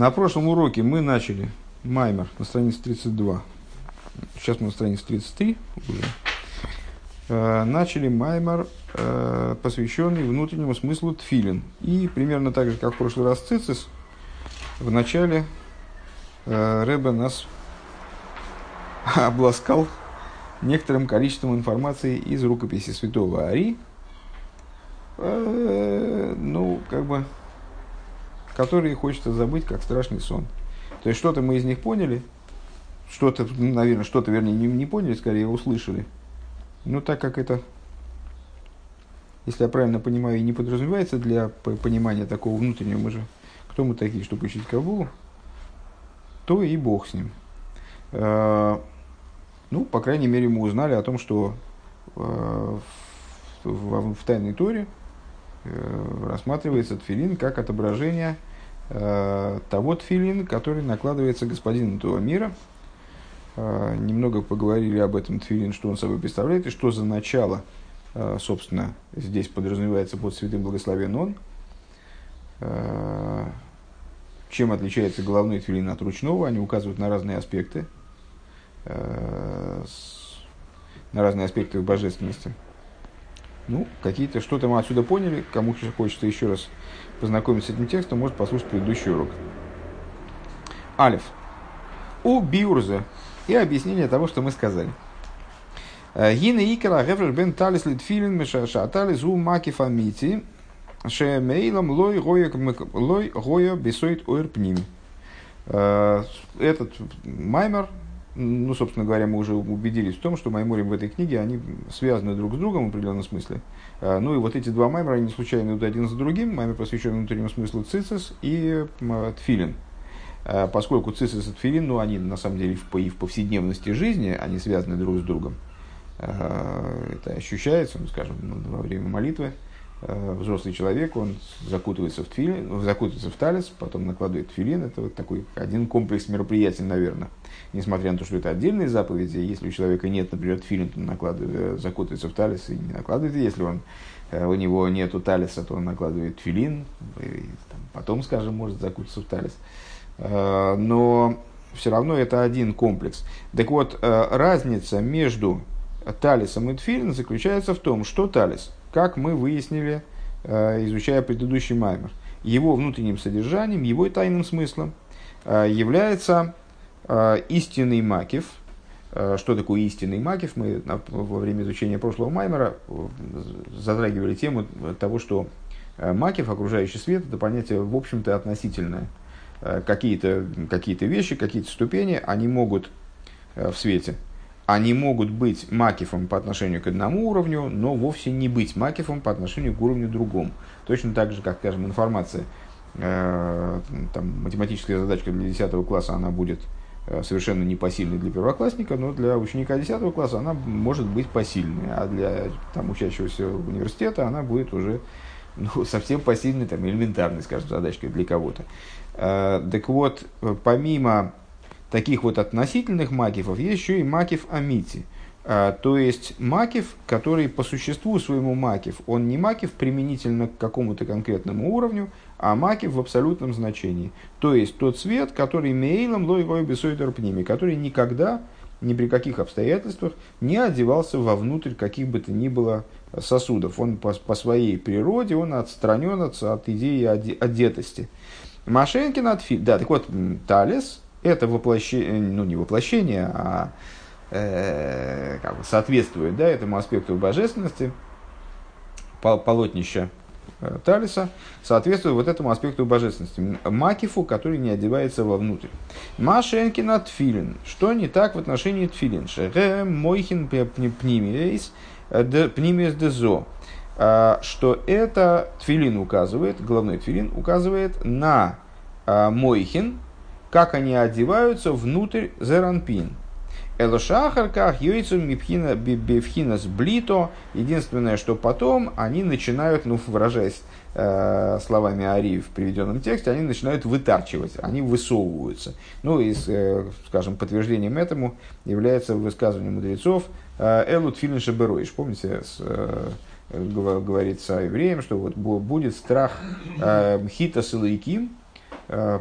На прошлом уроке мы начали Маймер на странице 32. Сейчас мы на странице 33 уже. Э, начали Маймер, э, посвященный внутреннему смыслу тфилин. И примерно так же, как в прошлый раз Цицис, в начале э, Рэбе нас обласкал некоторым количеством информации из рукописи святого Ари. Э, ну, как бы которые хочется забыть, как страшный сон. То есть что-то мы из них поняли, что-то, наверное, что-то, вернее, не, не поняли, скорее услышали. Но так как это, если я правильно понимаю, и не подразумевается для понимания такого внутреннего, мы же, кто мы такие, чтобы учить Кабулу, то и Бог с ним. А, ну, по крайней мере, мы узнали о том, что а, в, в Тайной Торе э, рассматривается тфилин как отображение – Э, того тфилин, который накладывается господину этого мира. Э, немного поговорили об этом тфилин, что он собой представляет и что за начало, э, собственно, здесь подразумевается под святым благословен он. Чем отличается головной тфилин от ручного? Они указывают на разные аспекты, на разные аспекты божественности. Ну, какие-то, что-то мы отсюда поняли. Кому хочется еще раз познакомиться с этим текстом, может послушать предыдущий урок. Алиф. У биурза. И объяснение того, что мы сказали. Гина икера геврер бен талис литфилин мешашаталис у маки фамити шемейлом лой гоя бесоит ойр пним. Э, этот маймер, ну, собственно говоря, мы уже убедились в том, что Майморим в этой книге, они связаны друг с другом в определенном смысле. А, ну и вот эти два маймера, они случайно идут один за другим. Маймер посвящен внутреннему смыслу цицис и тфилин. А, поскольку цицис и тфилин, ну, они на самом деле и в повседневности жизни, они связаны друг с другом. А, это ощущается, ну, скажем, во время молитвы. Э, взрослый человек, он закутывается в, тфилин, закутывается в талис, потом накладывает филин. Это вот такой один комплекс мероприятий, наверное. Несмотря на то, что это отдельные заповеди, если у человека нет, например, тфилин, то он накладывает, э, закутывается в талис и не накладывает. Если он, э, у него нет талиса, то он накладывает филин, и, там, потом, скажем, может закутаться в талис. Но все равно это один комплекс. Так вот, разница между талисом и тфилин заключается в том, что талис – как мы выяснили, э, изучая предыдущий маймер. Его внутренним содержанием, его тайным смыслом э, является э, истинный макив. Что такое истинный макив? Мы во время изучения прошлого маймера затрагивали тему того, что макив, окружающий свет, это понятие, в общем-то, относительное. Какие-то какие вещи, какие-то ступени, они могут в свете они могут быть макифом по отношению к одному уровню, но вовсе не быть макифом по отношению к уровню другому. Точно так же, как, скажем, информация, э, там, математическая задачка для 10 класса, она будет э, совершенно непосильной для первоклассника, но для ученика 10 класса она может быть посильной, а для там, учащегося университета она будет уже ну, совсем посильной, там, элементарной, скажем, задачкой для кого-то. Э, так вот, помимо таких вот относительных макифов есть еще и макиф амити. А, то есть макиф, который по существу своему макиф, он не макиф применительно к какому-то конкретному уровню, а макиф в абсолютном значении. То есть тот цвет, который мейлом лой бесойдер пними, который никогда, ни при каких обстоятельствах не одевался вовнутрь каких бы то ни было сосудов. Он по, по своей природе, он отстранен от, от идеи одетости. Машенкин от Да, так вот, Талис, это воплощение, ну не воплощение, а э, как бы соответствует да, этому аспекту божественности, полотнища э, Талиса, соответствует вот этому аспекту божественности, макифу, который не одевается вовнутрь. Машенкина тфилин. Что не так в отношении тфилин? Шере мойхин пнимиес пнимиес дезо. А, что это тфилин указывает, головной тфилин указывает на а, мойхин, как они одеваются внутрь зеранпин. Элошахарках йойцум мипхина бифхинас блито. Единственное, что потом они начинают, ну, выражаясь э, словами Ари в приведенном тексте, они начинают вытарчивать, они высовываются. Ну, и, э, скажем, подтверждением этому является высказывание мудрецов э, Элут Филин Шабероиш. Помните, с, э, говорится евреям, что вот будет страх э, хита с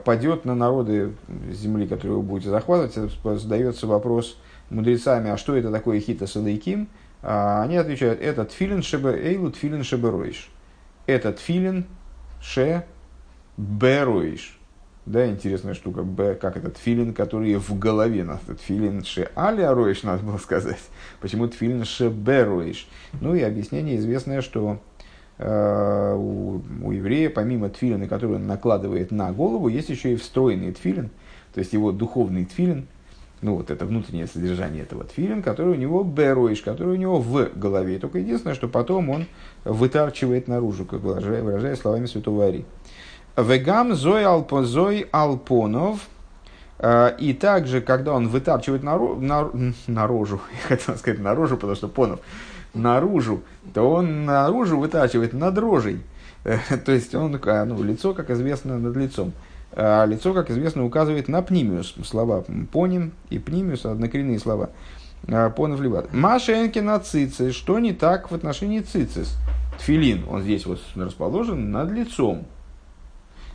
падет на народы земли, которые вы будете захватывать, задается вопрос мудрецами, а что это такое хита салейким? А они отвечают, это тфилин шебе эйлу тфилин шебе роиш. Это тфилин ше бероиш. Да, интересная штука, Б, как этот филин, который в голове нас. Этот филин ше аля роиш, надо было сказать. Почему тфилин ше бероиш? Ну и объяснение известное, что э, у, у еврея, помимо тфилина, который он накладывает на голову, есть еще и встроенный тфилин, то есть его духовный тфилин, ну вот это внутреннее содержание этого тфилин, который у него бероиш, который у него в голове. Только единственное, что потом он вытарчивает наружу, как выражая, выражая словами святого Ари. Вегам зой, алпо, зой алпонов. Э, и также, когда он вытарчивает наружу, наружу, я хотел сказать наружу, потому что понов, наружу, то он наружу вытачивает над рожей. Э, то есть он, ну, лицо, как известно, над лицом. А лицо, как известно, указывает на пнимиус. Слова поним и пнимиус – однокоренные слова. Э, понов либат. Машенки на цицис. Что не так в отношении цицис? Тфилин, он здесь вот расположен над лицом.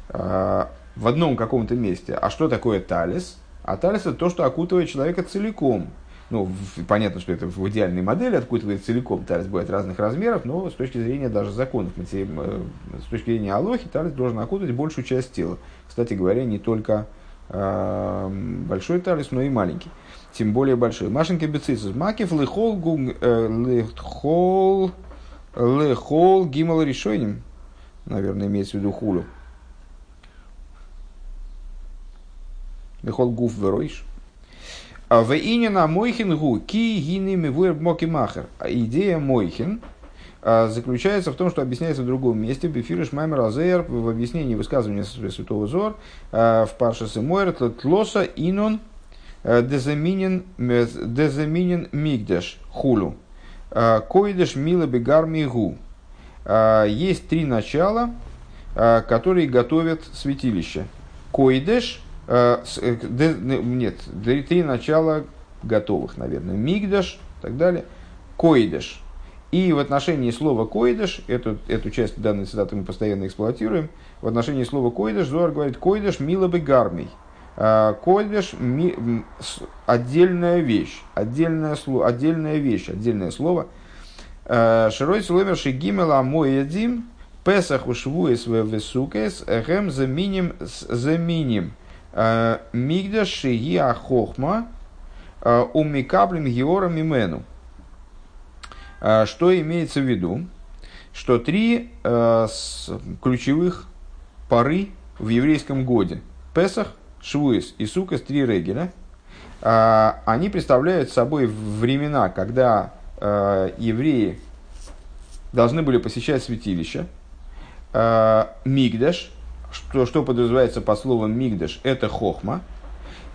А, в одном каком-то месте. А что такое талис? А талис это то, что окутывает человека целиком. Ну, понятно, что это в идеальной модели окутывает целиком. Талис бывает разных размеров, но с точки зрения даже законов, э, с точки зрения Алохи, талис должен окутывать большую часть тела. Кстати говоря, не только э, большой талис, но и маленький. Тем более большой. Машинки бецисус. Макив лихол лихол лихол гимал решением. Наверное, имеется в виду хулу. Бехол гуф веройш. А в инина мойхин гу ки гини мивуэр моки махер. А идея мойхин а, заключается в том, что объясняется в другом месте. Бефириш маймер азер в объяснении высказывания святого Зор в Паршас и Мойр тлоса инон дезаминен мигдеш хулу. Койдеш мила бегар мигу. Есть три начала, которые готовят святилище. Койдеш нет, три начала готовых, наверное. Мигдаш и так далее. Коидеш. И в отношении слова койдеш, эту, эту часть данной цитаты мы постоянно эксплуатируем, в отношении слова койдеш Зуар говорит койдеш мила бы гармий. Э, койдеш ми, отдельная вещь, отдельное слово, отдельная вещь, отдельное слово. Широй сломер шигимела моедим, песах ушвуес весукес, гэм заменим заменим. Э, Мигдаш шиги ахохма э, умикаблем геором имену. Э, что имеется в виду? Что три ключевых поры в еврейском годе. Песах, Швуис и Сукас, три регеля. Они представляют собой времена, когда евреи должны были посещать святилище. Мигдаш, что, что подразумевается по словам мигдаш, это хохма,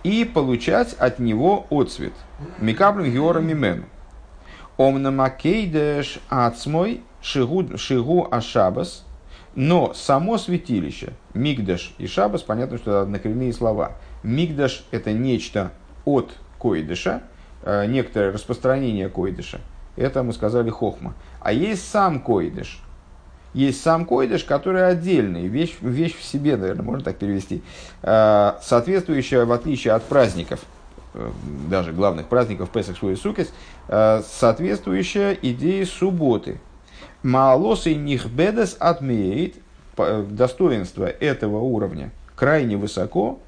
и получать от него отцвет. Микаблем геора мимену. Омнамакейдеш ацмой шигу, шигу ашабас, но само святилище, мигдаш и шабас, понятно, что это однокоренные слова. Мигдаш – это нечто от койдыша, э, некоторое распространение койдыша. Это мы сказали хохма. А есть сам койдыш – есть сам койдыш, который отдельный, вещь, вещь в себе, наверное, можно так перевести, э, соответствующая, в отличие от праздников, э, даже главных праздников Песах, Шуи, Сукес, э, соответствующая идее субботы. Маалосы них бедес отмеет, достоинство этого уровня крайне высоко,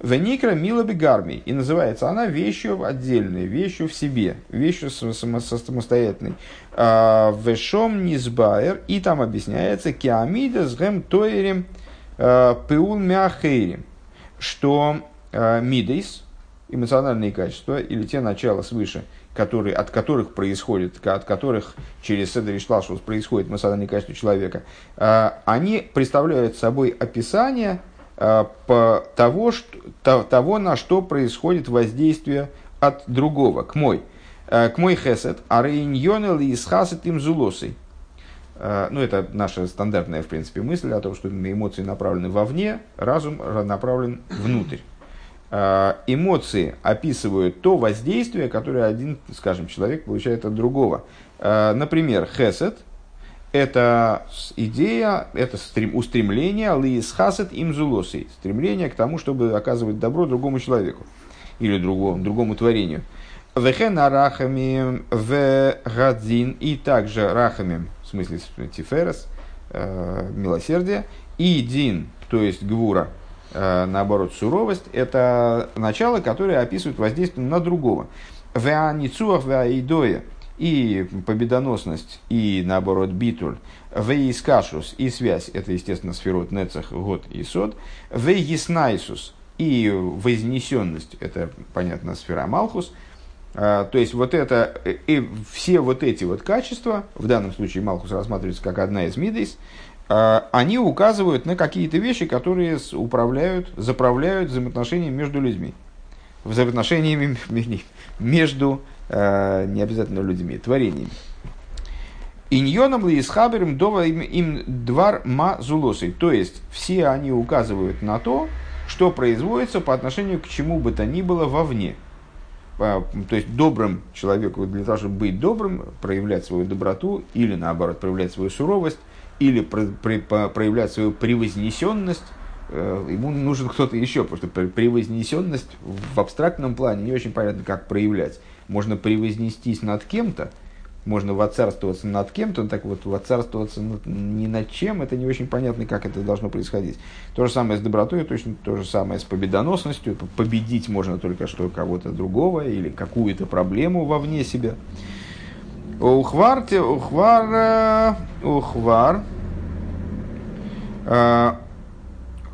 Веникра мила бегарми. И называется она вещью отдельной, вещью в себе, вещью самостоятельной. А, Вешом низбайер. И там объясняется киамида с гэм тоерем а, пеул мяхейрим. Что а, мидейс, эмоциональные качества, или те начала свыше, которые, от которых происходит, от которых через Седри Шлашус происходит эмоциональные качества человека, они представляют собой описание по того, что, того, на что происходит воздействие от другого, к мой. Э, к мой хесед, а рейньонел и схасет им зулосой. Э, ну, это наша стандартная, в принципе, мысль о том, что эмоции направлены вовне, разум направлен внутрь. Эмоции описывают то воздействие, которое один, скажем, человек получает от другого. Например, хесед это идея, это устремление лиис хасет им зулосей, стремление к тому, чтобы оказывать добро другому человеку или другому, другому творению. Вехен арахами в гадзин и также рахамим, в смысле тиферес, э, милосердие, и дин, то есть гвура, э, наоборот, суровость, это начало, которое описывает воздействие на другого. Веаницуах веаидоя, и победоносность, и наоборот битуль, вейскашус, и связь, это, естественно, сферот, нецах, год и сод, вейснайсус, и вознесенность, это, понятно, сфера Малхус, а, то есть вот это, и все вот эти вот качества, в данном случае Малхус рассматривается как одна из мидейс, а, они указывают на какие-то вещи, которые управляют, заправляют взаимоотношения между людьми. Взаимоотношениями между не обязательно людьми, творениями. Иньоном ли исхаберем дова им двар ма зулосой. То есть, все они указывают на то, что производится по отношению к чему бы то ни было вовне. То есть, добрым человеку, для того, чтобы быть добрым, проявлять свою доброту, или наоборот, проявлять свою суровость, или проявлять свою превознесенность, э, ему нужен кто-то еще, потому что превознесенность в абстрактном плане не очень понятно, как проявлять можно превознестись над кем-то, можно воцарствоваться над кем-то, так вот, воцарствоваться над, не над чем, это не очень понятно, как это должно происходить. То же самое с добротой, точно то же самое с победоносностью. Победить можно только что кого-то другого или какую-то проблему вовне себя. Ухвар, ухвар, э, ухвар. Э,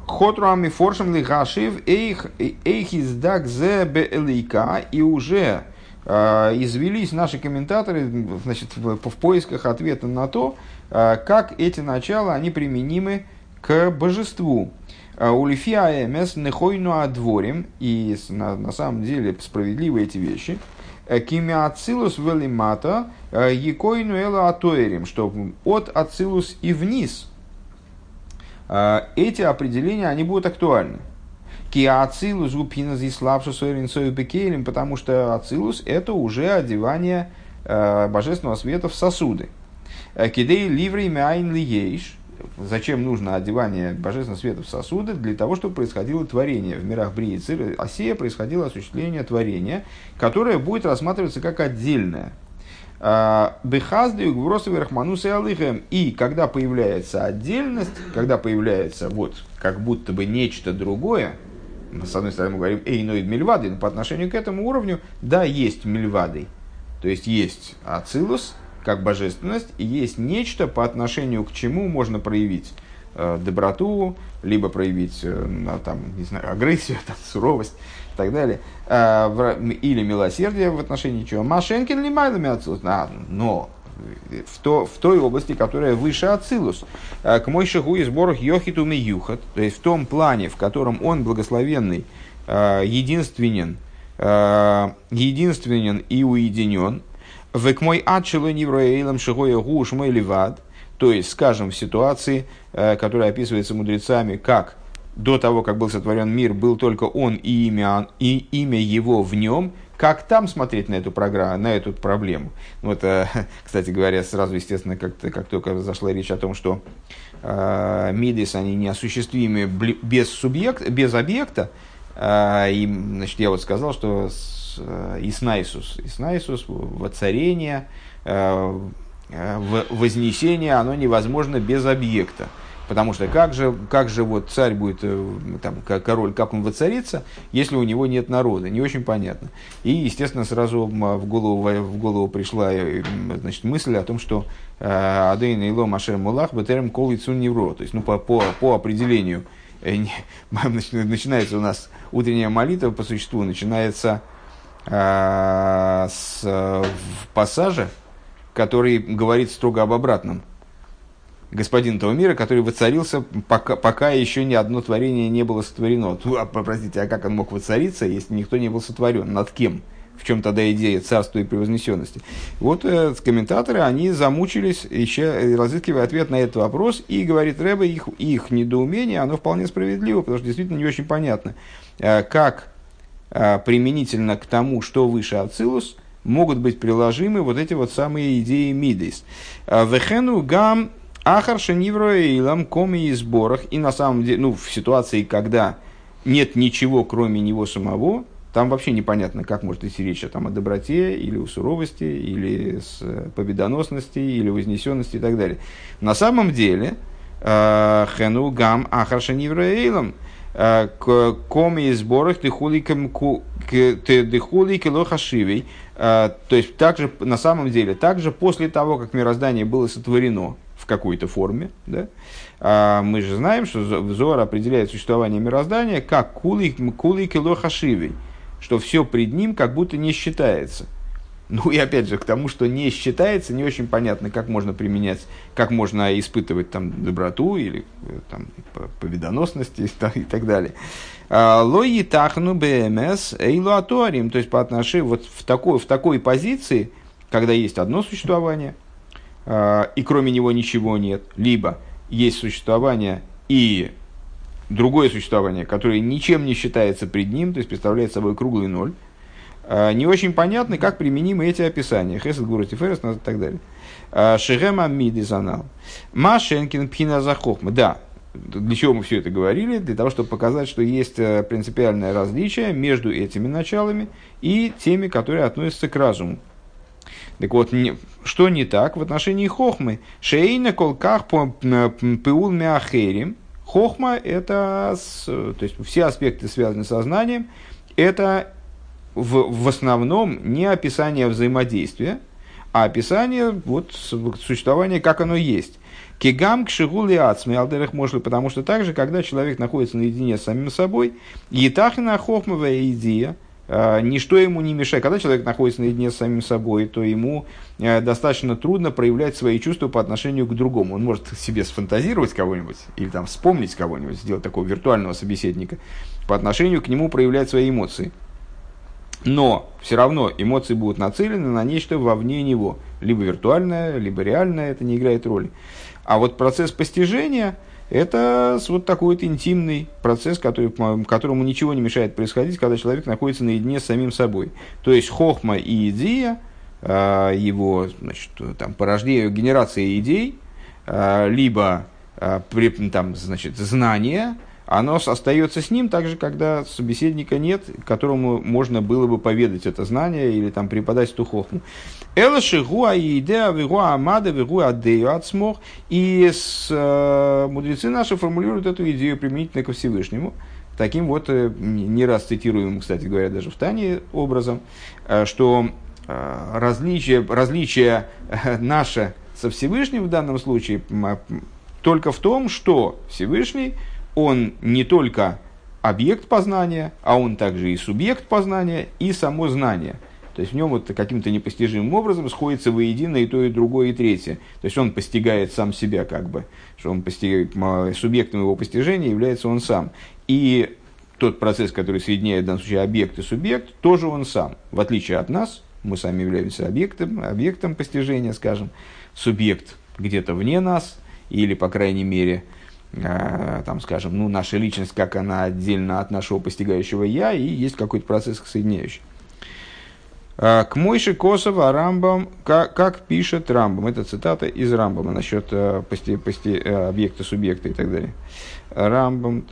Хотруами форшем лихашив эйх издак зе беэлейка. И уже извелись наши комментаторы значит, в, в поисках ответа на то, а, как эти начала они применимы к божеству. А, Улифия МС нехойну адворим, и на, на самом деле справедливы эти вещи. Э, Кимиацилус велимата якойну эла атоэрим, что от ацилус и вниз эти определения они будут актуальны. Киацилус гупина здесь слабше бекелем, потому что ацилус это уже одевание э, божественного света в сосуды. Э, кидей ливрей мяйн лиейш. Зачем нужно одевание божественного света в сосуды? Для того, чтобы происходило творение. В мирах Брии и Осея происходило осуществление творения, которое будет рассматриваться как отдельное. Э, Бехаздию Гвросовый Рахманус и Алыхем. И когда появляется отдельность, когда появляется вот как будто бы нечто другое, с одной стороны, мы говорим эйноид мильвады, но по отношению к этому уровню, да, есть мильвады. То есть есть ацилус, как божественность, и есть нечто, по отношению к чему можно проявить э, доброту, либо проявить э, там, не знаю, агрессию, там, суровость и так далее, э, или милосердие в отношении чего. Машенкин ли майлами ацилус? А, но в, то, в той области, которая выше Ацилус. Э, к мой шагу из сборах Йохиту Юхат, то есть в том плане, в котором он благословенный, э, единственен, э, единственен и уединен. В к мой адшилу невроэйлам шигоя гуш мой ливад, то есть, скажем, в ситуации, которая описывается мудрецами, как до того, как был сотворен мир, был только он и имя, и имя его в нем – как там смотреть на эту, программу, на эту проблему? Вот, э, кстати говоря, сразу, естественно, как, как только зашла речь о том, что э, мидис, они неосуществимы без, субъект, без объекта, э, и, значит, я вот сказал, что с, э, Иснайсус, Иснайсус, воцарение, э, э вознесение, оно невозможно без объекта. Потому что как же, как же вот царь будет, э, там, король, как он воцарится, если у него нет народа? Не очень понятно. И, естественно, сразу в голову, в голову пришла э, значит, мысль о том, что э, Адейн Ило Машер Мулах Бетерем Кол Невро. То есть, ну, по, по, по определению, начинается у нас утренняя молитва по существу, начинается э, с пассажа, который говорит строго об обратном – господин этого мира, который воцарился, пока, пока еще ни одно творение не было сотворено. Ну, а, простите, а как он мог воцариться, если никто не был сотворен? Над кем? В чем тогда идея царства и превознесенности? Вот э, комментаторы, они замучились, еще э, разыскивая ответ на этот вопрос, и говорит Рэбе, их, их недоумение, оно вполне справедливо, потому что действительно не очень понятно, э, как э, применительно к тому, что выше Ацилус, могут быть приложимы вот эти вот самые идеи мидейс. А, вехену гам ахар шенивроилам коми и сборах. И на самом деле, ну, в ситуации, когда нет ничего, кроме него самого, там вообще непонятно, как может идти речь там, о доброте, или о суровости, или с э, победоносности, или вознесенности и так далее. На самом деле, э, хену гам ахарша невраилам, э, коми из сборах дыхули килохашивей. То есть, также, на самом деле, также после того, как мироздание было сотворено в какой-то форме, да, мы же знаем, что Зор определяет существование мироздания как кули, кули килохашивей что все пред ним как будто не считается. Ну и опять же, к тому, что не считается, не очень понятно, как можно применять, как можно испытывать там доброту или э, там, победоносность и, и так далее. А, Лои тахну БМС эйлуаторим, то есть по отношению вот в такой, в такой позиции, когда есть одно существование, а, и кроме него ничего нет, либо есть существование и другое существование, которое ничем не считается пред ним, то есть представляет собой круглый ноль, а, не очень понятно, как применимы эти описания. Хесед, Гура, Тиферес и так далее. А, Шехема Мидизанал. Машенкин Пхина Захохма. Да, для чего мы все это говорили? Для того, чтобы показать, что есть э, принципиальное различие между этими началами и теми, которые относятся к разуму. Так вот, не, что не так в отношении хохмы? Шейна колках пеул меахерим – Хохма – это, то есть все аспекты, связанные с сознанием, это в, в основном не описание взаимодействия, а описание вот, существования, как оно есть. Кигам к шигули ацми алдерах может, потому что также, когда человек находится наедине с самим собой, етахина хохмовая идея, ничто ему не мешает. Когда человек находится наедине с самим собой, то ему э, достаточно трудно проявлять свои чувства по отношению к другому. Он может себе сфантазировать кого-нибудь или там вспомнить кого-нибудь, сделать такого виртуального собеседника, по отношению к нему проявлять свои эмоции. Но все равно эмоции будут нацелены на нечто вовне него. Либо виртуальное, либо реальное, это не играет роли. А вот процесс постижения – это вот такой вот интимный процесс, который, которому ничего не мешает происходить, когда человек находится наедине с самим собой. То есть хохма и идея, а, его значит, там, порождение, генерация идей, а, либо а, там, значит, знание, оно остается с ним так же, когда собеседника нет, которому можно было бы поведать это знание или там преподать эту хохму. Вигуа адею отсмох. И с, э, мудрецы наши формулируют эту идею применительно ко Всевышнему. Таким вот, э, не раз цитируем, кстати говоря, даже в Тане образом, э, что э, различие, различие э, наше со Всевышним в данном случае только в том, что Всевышний, он не только объект познания, а он также и субъект познания, и само знание – то есть в нем вот каким-то непостижимым образом сходится воедино и то, и другое, и третье. То есть он постигает сам себя как бы, что он постигает, субъектом его постижения является он сам. И тот процесс, который соединяет в данном случае объект и субъект, тоже он сам. В отличие от нас, мы сами являемся объектом, объектом постижения, скажем, субъект где-то вне нас, или, по крайней мере, там, скажем, ну, наша личность, как она отдельно от нашего постигающего «я», и есть какой-то процесс соединяющий. А, к Мойше Косова Рамбам, как, как пишет Рамбам, это цитата из Рамбама насчет э, пости, пости, э, объекта, субъекта и так далее. Рамбам.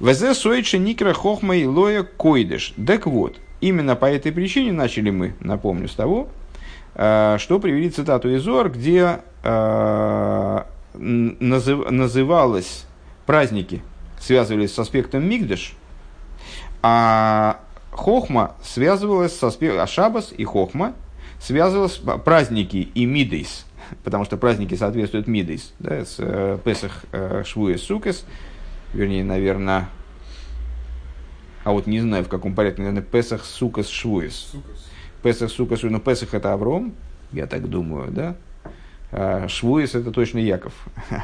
Везе сойче никра хохма и лоя койдеш. Так вот, именно по этой причине начали мы, напомню, с того, э, что привели цитату из Ор, где назыв, называлось праздники, связывались с аспектом Мигдеш, а Хохма связывалась со а Шабас и Хохма связывалась праздники и Мидейс, потому что праздники соответствуют Мидейс, да, с э, Песах э, Швуес Сукес, вернее, наверное, а вот не знаю в каком порядке, наверное, Песах Сукас Швуес. Песах Сукас, ну Песах это Авром, я так думаю, да? А Швуес это точно Яков,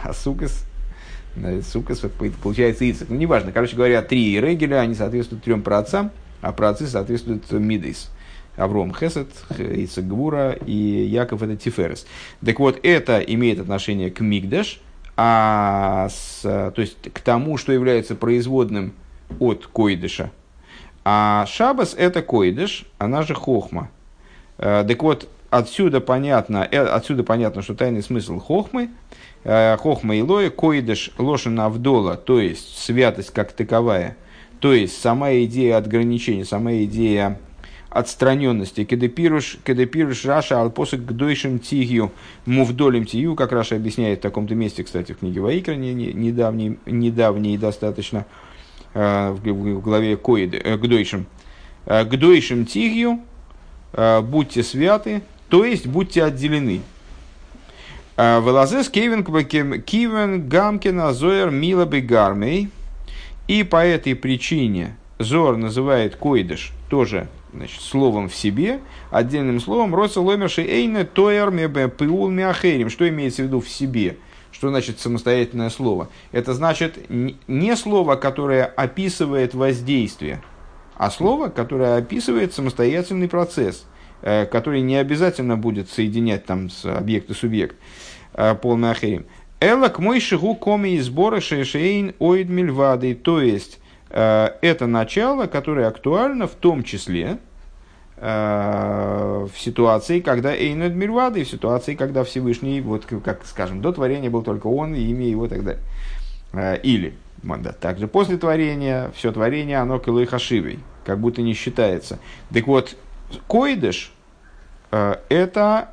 а Сукас Сукас получается Ицек. Ну, неважно. Короче говоря, три регеля, они соответствуют трем праотцам. А праотцы соответствуют Мидейс. Авром Хесед, Ицек Гвура и Яков это Тиферес. Так вот, это имеет отношение к Мигдаш, а с, то есть к тому, что является производным от קודש а. А Шабас это קודש, она же Хохма. Так вот, отсюда понятно, отсюда понятно, что тайный смысл хохмы, חכמה עילאה, קודש לשון הבדלה, то есть святость как таковая, то есть сама идея ограничения, сама идея отстраненности. כדפירש, כדפירש רש"י על פסוק קדושים תהיו מובדלים תהיו, как Раши объясняет в таком-то месте, кстати, в книге Ваикра, недавней, недавней достаточно, э, в главе Коид, э, гдойшим. Э, гдойшим тигью, будьте святы, то есть будьте отделены. Велазес кивен кивен гамкина зоер мила бегармей. И по этой причине Зор называет койдыш тоже значит, словом в себе, отдельным словом, роса ломерши эйне тоер пиул миахерим. Что имеется в виду в себе? Что значит самостоятельное слово? Это значит не слово, которое описывает воздействие, а слово, которое описывает самостоятельный процесс, э, который не обязательно будет соединять там с объект и субъект, э, пол миахерим. Элак мой шигу коми из сбора шейшейн оид мильвады. То есть, Э, это начало, которое актуально в том числе э, в ситуации, когда Эйнед Мирвады, в ситуации, когда Всевышний, вот как скажем, до творения был только он, и имя его и так далее. Э, или, также после творения, все творение, оно килой хашивой, как будто не считается. Так вот, койдыш – это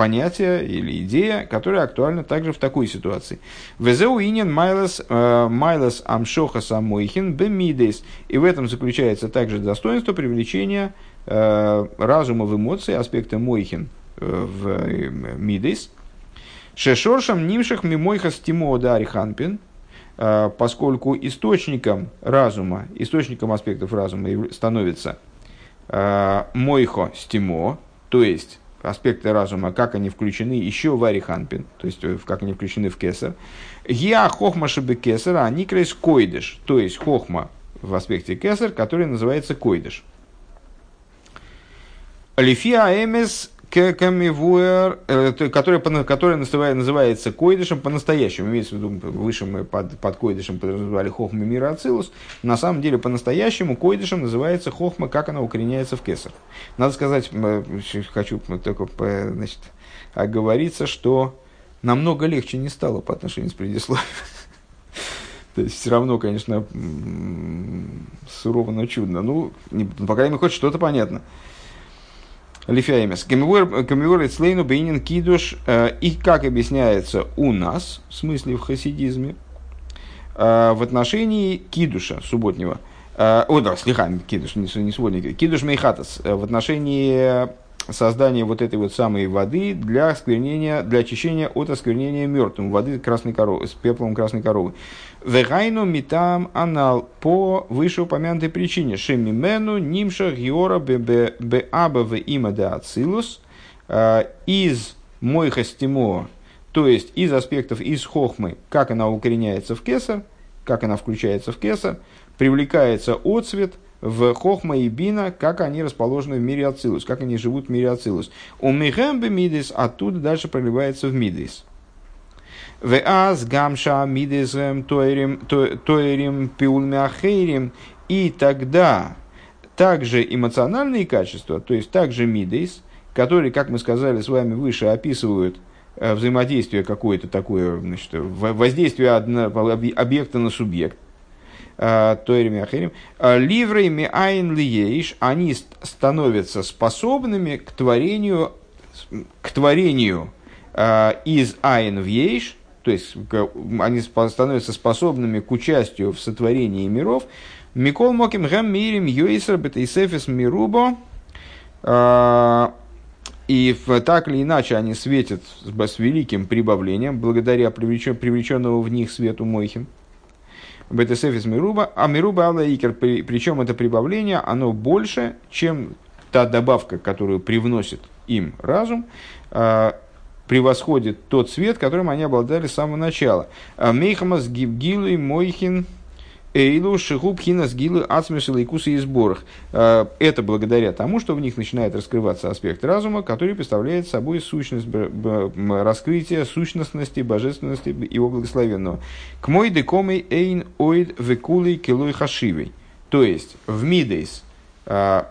понятие или идея, которая актуальна также в такой ситуации. Везеу инин майлас э, майлас амшоха самойхин бемидейс. И в этом заключается также достоинство привлечения э, разума в эмоции, аспекта мойхин э, в мидейс. Шешоршам нимших мимойха стимо дари ханпин, поскольку источником разума, источником аспектов разума становится мойхо стимо, то есть аспекты разума, как они включены еще в Ариханпин, то есть э, как они включены в Кесар. Я хохма шибы Кесар, а никрейс койдыш, то есть хохма в аспекте Кесар, который называется койдыш. Лифия эмес Кекамивуэр, э, который, который называется койдышем по-настоящему. Имеется в виду, выше мы под, под койдышем подразумевали хохма мира Ацилус. На самом деле, по-настоящему койдышем называется хохма, как она укореняется в кесар. Надо сказать, хочу только значит, оговориться, что намного легче не стало по отношению с предисловием. То есть все равно, конечно, сурово, но чудно. Ну, не, по крайней мере, хоть что-то понятно. Лифяемес. Камивор Эцлейну Бейнин Кидуш. Э, и как объясняется у нас, в смысле в хасидизме, э, в отношении Кидуша субботнего. Э, о, да, слегка, Кидуш, не, субботник. Кидуш Мейхатас. В отношении создания вот этой вот самой воды для осквернения, для очищения от осквернения мертвым, воды красной коровы, с пеплом красной коровы. Вегайну митам анал по вышеупомянутой причине. Шемимену нимша геора бе аба в има де ацилус э, из мойха стимо, то есть из аспектов из хохмы, как она укореняется в кесар, как она включается в кесар, привлекается отцвет – в Хохма и Бина, как они расположены в мире Ацилус, как они живут в мире Ацилус. У Михембе Мидис оттуда дальше проливается в Мидис. В аз гамша мидизем тоерим пиулмяхейрим. И тогда также эмоциональные качества, то есть также мидейс, которые, как мы сказали с вами выше, описывают э, взаимодействие какое-то такое, значит, воздействие объекта на субъект, Э, Тойрами Ахерим, э, Ливрейми Айн Лиейш, они становятся способными к творению, к творению из Айн в Ейш, то есть они становятся способными к участию в сотворении миров. Микол Моким Гэм Мирим Йойсер Бетейсефис Мирубо. И так или иначе они светят с великим прибавлением, благодаря привлеченного в них свету Мойхин. Бетесефис Мируба, а Мируба Алла Икер, причем это прибавление, оно больше, чем та добавка, которую привносит им разум, а, превосходит тот свет, которым они обладали с самого начала. А Мейхамас Гибгилы Мойхин Эйлу Шихуб Хинас Гилы Ацмешил и Кусы и сборах. Э, это благодаря тому, что в них начинает раскрываться аспект разума, который представляет собой сущность раскрытия сущностности, божественности его благословенного. К мой декомей эйн оид векулей килой хашивей. То есть в мидейс, э,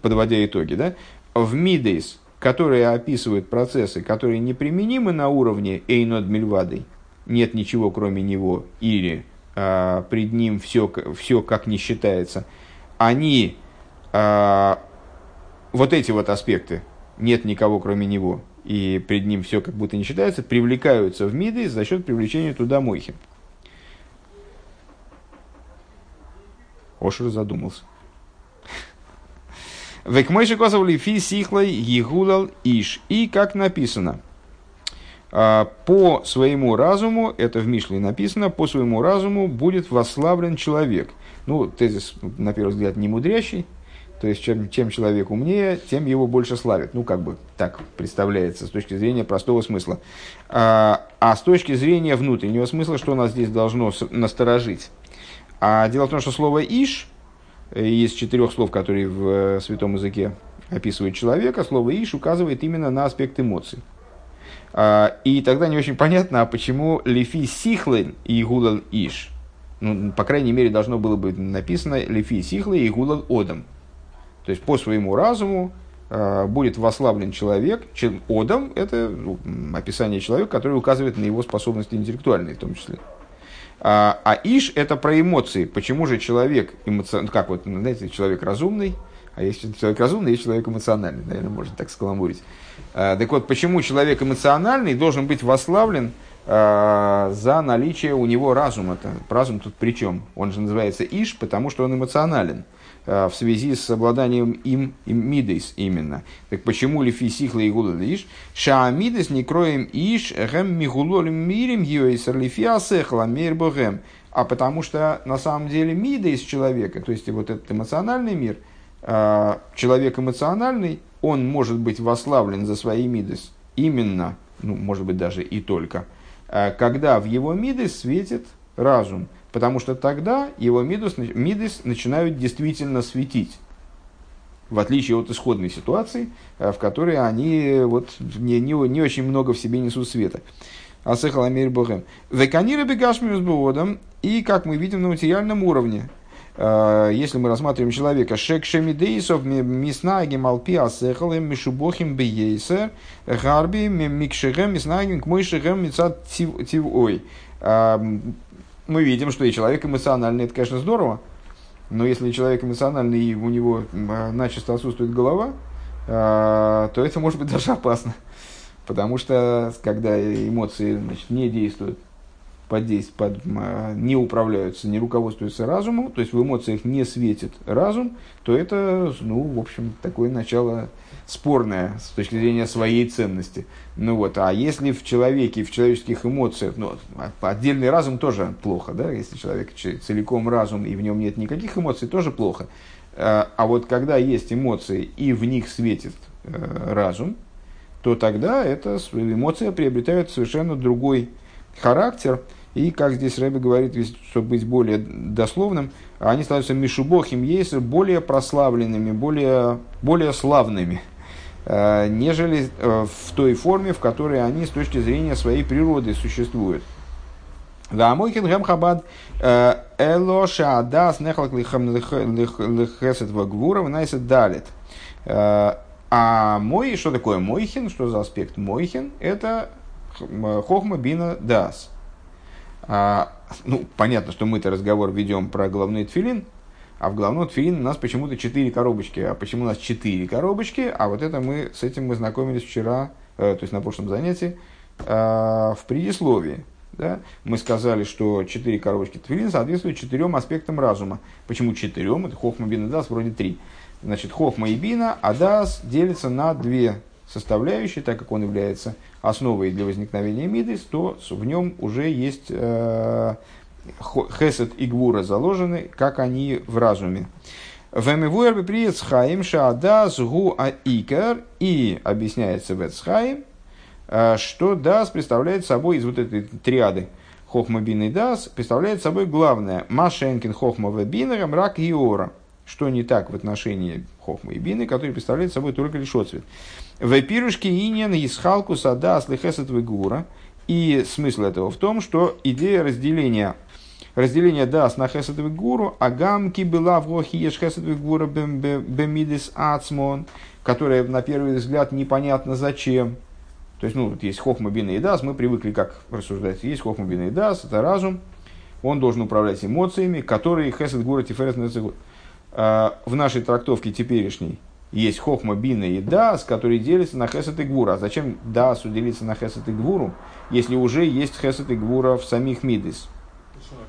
подводя итоги, да, в мидейс, которые описывают процессы, которые неприменимы на уровне эйнод мильвадой, нет ничего кроме него, или э, пред ним все, все как не считается, они, э, вот эти вот аспекты, нет никого кроме него, и пред ним все как будто не считается, привлекаются в миды за счет привлечения туда мойхи. Ошер задумался. Векмойши косов лифи сихлой егулал иш. И как написано, а, по своему разуму, это в Мишле написано, по своему разуму будет восславлен человек. Ну, тезис, на первый взгляд, не мудрящий, то есть, чем, чем человек умнее, тем его больше славят. Ну, как бы так представляется с точки зрения простого смысла. А, а с точки зрения внутреннего смысла, что нас здесь должно насторожить? А дело в том, что слово «иш» из четырех слов, которые в э, святом языке описывают человека, слово «иш» указывает именно на аспект эмоций. А, и тогда не очень понятно, а почему «лефи сихлен» и «гулал иш». Ну, по крайней мере, должно было быть написано «лефи сихлен» и «гулал одам». То есть, по своему разуму а, будет вославлен человек. Одам – это ну, описание человека, который указывает на его способности интеллектуальные в том числе. А, а иш – это про эмоции. Почему же человек, эмоциональный, ну, как вот, ну, знаете, человек разумный, а есть человек разумный, есть человек эмоциональный, наверное, можно так скаламбурить. А, так вот, почему человек эмоциональный должен быть вославлен а, за наличие у него разума-то? Разум тут при чем? Он же называется иш, потому что он эмоционален. Э, в связи с обладанием им, им мидейс именно. Так почему ли фисихла и гула лиш? Шаамидес не кроем иш гэм мигулолим мирим йойсер лифиасехла мирбогем. А потому что на самом деле мидейс человека, то есть вот этот эмоциональный мир, э, человек эмоциональный, он может быть вославлен за свои мидес именно, ну, может быть, даже и только, э, когда в его мидес светит разум потому что тогда его мидус, мидус начинают действительно светить. В отличие от исходной ситуации, э, в которой они вот, не, не, не очень много в себе несут света. Асехал Амир Богем. Веканира бегашмиус боводом. И, как мы видим на материальном уровне, э, если мы рассматриваем человека, шек шемидейсов миснагим алпи асехалем мишубохим бейсер гарби микшегем миснагим к мойшегем мицат тивой мы видим, что и человек эмоциональный, это, конечно, здорово, но если человек эмоциональный и у него а, начисто отсутствует голова, а, то это может быть даже опасно. Потому что когда эмоции значит, не действуют, под, под, а, не управляются, не руководствуются разумом, то есть в эмоциях не светит разум, то это, ну, в общем, такое начало спорное с точки зрения своей ценности. Ну вот, а если в человеке, в человеческих эмоциях, ну, отдельный разум тоже плохо, да, если человек целиком разум и в нем нет никаких эмоций, тоже плохо. А, а вот когда есть эмоции и в них светит э, разум, то тогда эта эмоция приобретает совершенно другой характер, и, как здесь Рэбби говорит, чтобы быть более дословным, они становятся мишубохим есть более прославленными, более, более славными. Э, нежели э, в той форме, в которой они с точки зрения своей природы существуют. Да, мойхин гэм хабад э, эло шаадас нехлак лихесет вагвура внайсет далит. А мой, что такое мойхин, что за аспект мойхин? Это хохма бина дас. А, ну, понятно, что мы-то разговор ведем про головной тфилин, а в головном тфилин у нас почему-то четыре коробочки. А почему у нас четыре коробочки? А вот это мы, с этим мы знакомились вчера, э, то есть на прошлом занятии, э, в предисловии. Да? Мы сказали, что четыре коробочки тфилин соответствуют четырем аспектам разума. Почему четырем? Это хохма, бина, дас, вроде три. Значит, хохма и бина, а дас делится на две составляющие, так как он является основой для возникновения мидис, то в нем уже есть э, хесед и гвура заложены, как они в разуме. Вемивуэр приец хаим шаада згу аикар и объясняется в Эцхаим, э, что дас представляет собой из вот этой триады хохма бин и дас представляет собой главное машенкин хохма вебинера мрак и ора. Что не так в отношении хохма и бины, который представляет собой только лишь отцвет. В пирушке иньян исхалку сада слыхесет вегура. И смысл этого в том, что идея разделения разделение дас на хесед гуру, а гамки была в лохи еш хесед гура бемидис ацмон, которая на первый взгляд непонятно зачем. То есть, ну, вот есть хохма и дас, мы привыкли как рассуждать. Есть хохма и дас, это разум, он должен управлять эмоциями, которые хесед гура тиферет а, в нашей трактовке теперешней есть хохма, бина и дас, которые делятся на хесед и гвура. А зачем дасу делиться на хесед и гвуру, если уже есть хесед и гвура в самих мидис?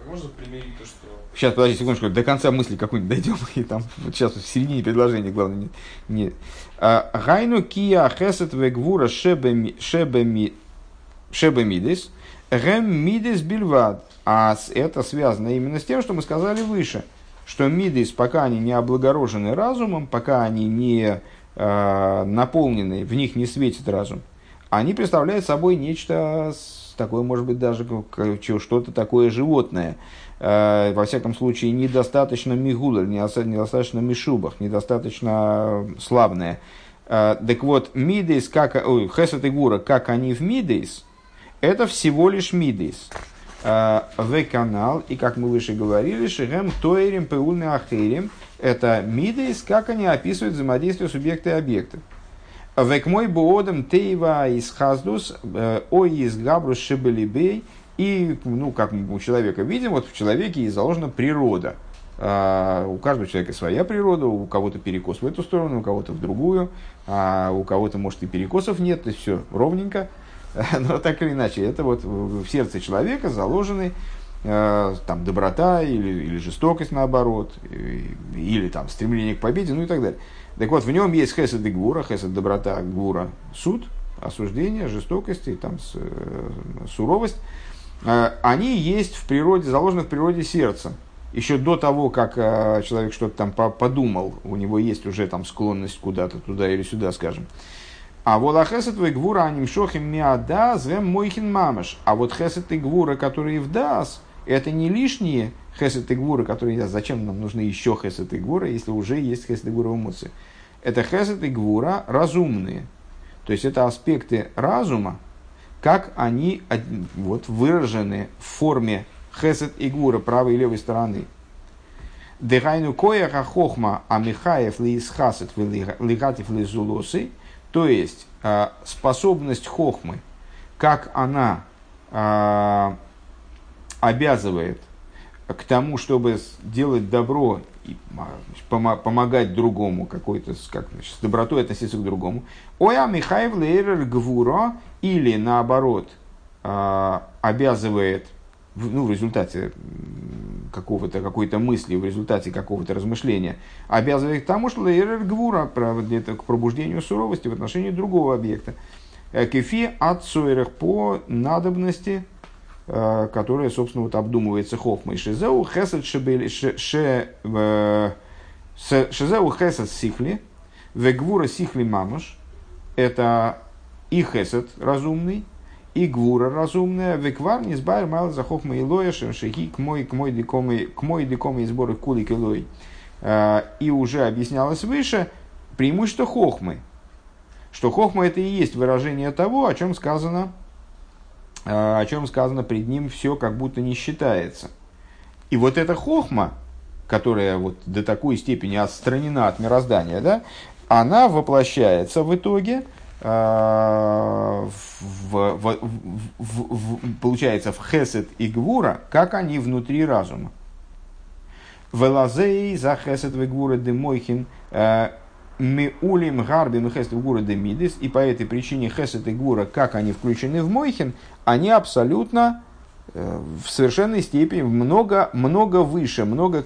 Можно примерить то, что... Сейчас, подожди секундочку, до конца мысли какой-нибудь дойдем, и там, вот сейчас в середине предложения, главное, не... не. А, Гайну кия хесед вегвура шебемидис, гем мидис бильвад. А это связано именно с тем, что мы сказали выше, что мидис, пока они не облагорожены разумом, пока они не э, наполнены, в них не светит разум, они представляют собой нечто такое, может быть, даже что-то такое животное. Э, во всяком случае, недостаточно мигула, недостаточно мишубах, недостаточно славное. Э, так вот, мидейс, как, хесет и гура, как они в мидейс, это всего лишь мидейс. Э, в канал, и как мы выше говорили, шигем тоерим пеульный ахерим, это мидейс, как они описывают взаимодействие субъекта и объекта. Век мой боодом тейва из хаздус, э, ой из габрус шебелибей. И, ну, как мы у человека видим, вот в человеке и заложена природа. А, у каждого человека своя природа, у кого-то перекос в эту сторону, у кого-то в другую, а у кого-то, может, и перекосов нет, есть все ровненько. Но так или иначе, это вот в сердце человека заложены э, там доброта или, или жестокость наоборот, или там стремление к победе, ну и так далее. Так вот, в нем есть хесед и гвура, хесед доброта, гвура суд, осуждение, жестокость и там э, суровость. Э, они есть в природе, заложены в природе сердца. Еще до того, как человек что-то там подумал, у него есть уже там склонность куда-то туда или сюда, скажем. А вот хесед и гвура аним шохим миада зрем мойхин мамаш. А вот хесед и гвура, которые в дас, это не лишние хесед и гвура, которые, зачем нам нужны еще хесед и гвура, если уже есть хесед и гвура в эмоции. Это хесед и гвура разумные. То есть это аспекты разума, как они вот, выражены в форме хесед и гвура правой и левой стороны. Дехайну кояха хохма амихаев ли исхасет лигатив ли зулосы. То есть а, способность хохмы, как она а, обязывает к тому, чтобы делать добро и помогать другому, какой-то, как, значит, с добротой относиться к другому. Оя Михаев Лейрер Гвуро или наоборот а, обязывает ну, в результате какого-то, какой-то мысли, в результате какого-то размышления, обязывает к тому, что Лейрер Гвура, к пробуждению суровости в отношении другого объекта. Э, кефи от по надобности Э, которая, собственно, вот обдумывается Хохмой. Шизеу хесед шебели Шизеу хесед сихли, вегвура сихли мамуш, это и хесед разумный, и гвура разумная, веквар не сбайр мал за хохма и лоя, шехи к мой к мой дикомы к мой дикомы сборы кулик и лой. Э, и уже объяснялось выше преимущество хохмы, что хохма это и есть выражение того, о чем сказано о чем сказано, пред ним все как будто не считается. И вот эта хохма, которая вот до такой степени отстранена от мироздания, да, она воплощается в итоге, э, в, в, в, в, получается, в хесед и гвура, как они внутри разума. Велазей за хесед и гвура демойхин э, мы улим гарби мы хесед гура де мидис, и по этой причине хесед и гура, как они включены в мойхин, они абсолютно э, в совершенной степени много, много выше, много,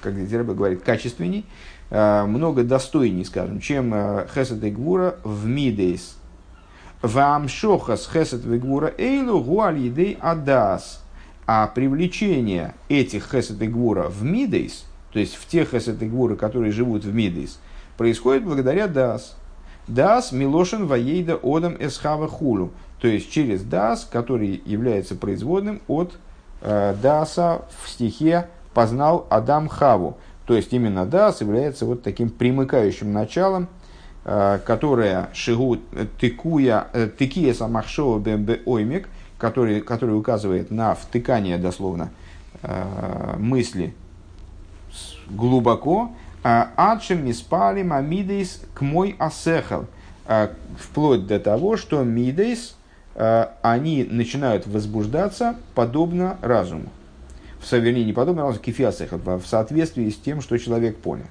как Дерба говорит, качественней, э, много достойней, скажем, чем э, хесед и гура в мидейс. Вамшохас хесед и гура эйлу гуаль едей адас. А привлечение этих хесед и гура в мидейс, то есть в тех хесед и гура, которые живут в мидейс, происходит благодаря дас. Дас Милошин Ваейда Одам Эсхава Хулу. То есть через дас, который является производным от э, даса в стихе познал Адам Хаву. То есть именно дас является вот таким примыкающим началом, э, которое шигу тыкуя э, тыкия самахшова бэмбэ оймик, который, который указывает на втыкание дословно э, мысли глубоко, а адшем миспалим амидейс к мой асехал, э, вплоть до того, что мидейс, они начинают возбуждаться подобно разуму. В совершении не подобно разуму, кефиасехал, в соответствии с тем, что человек понял.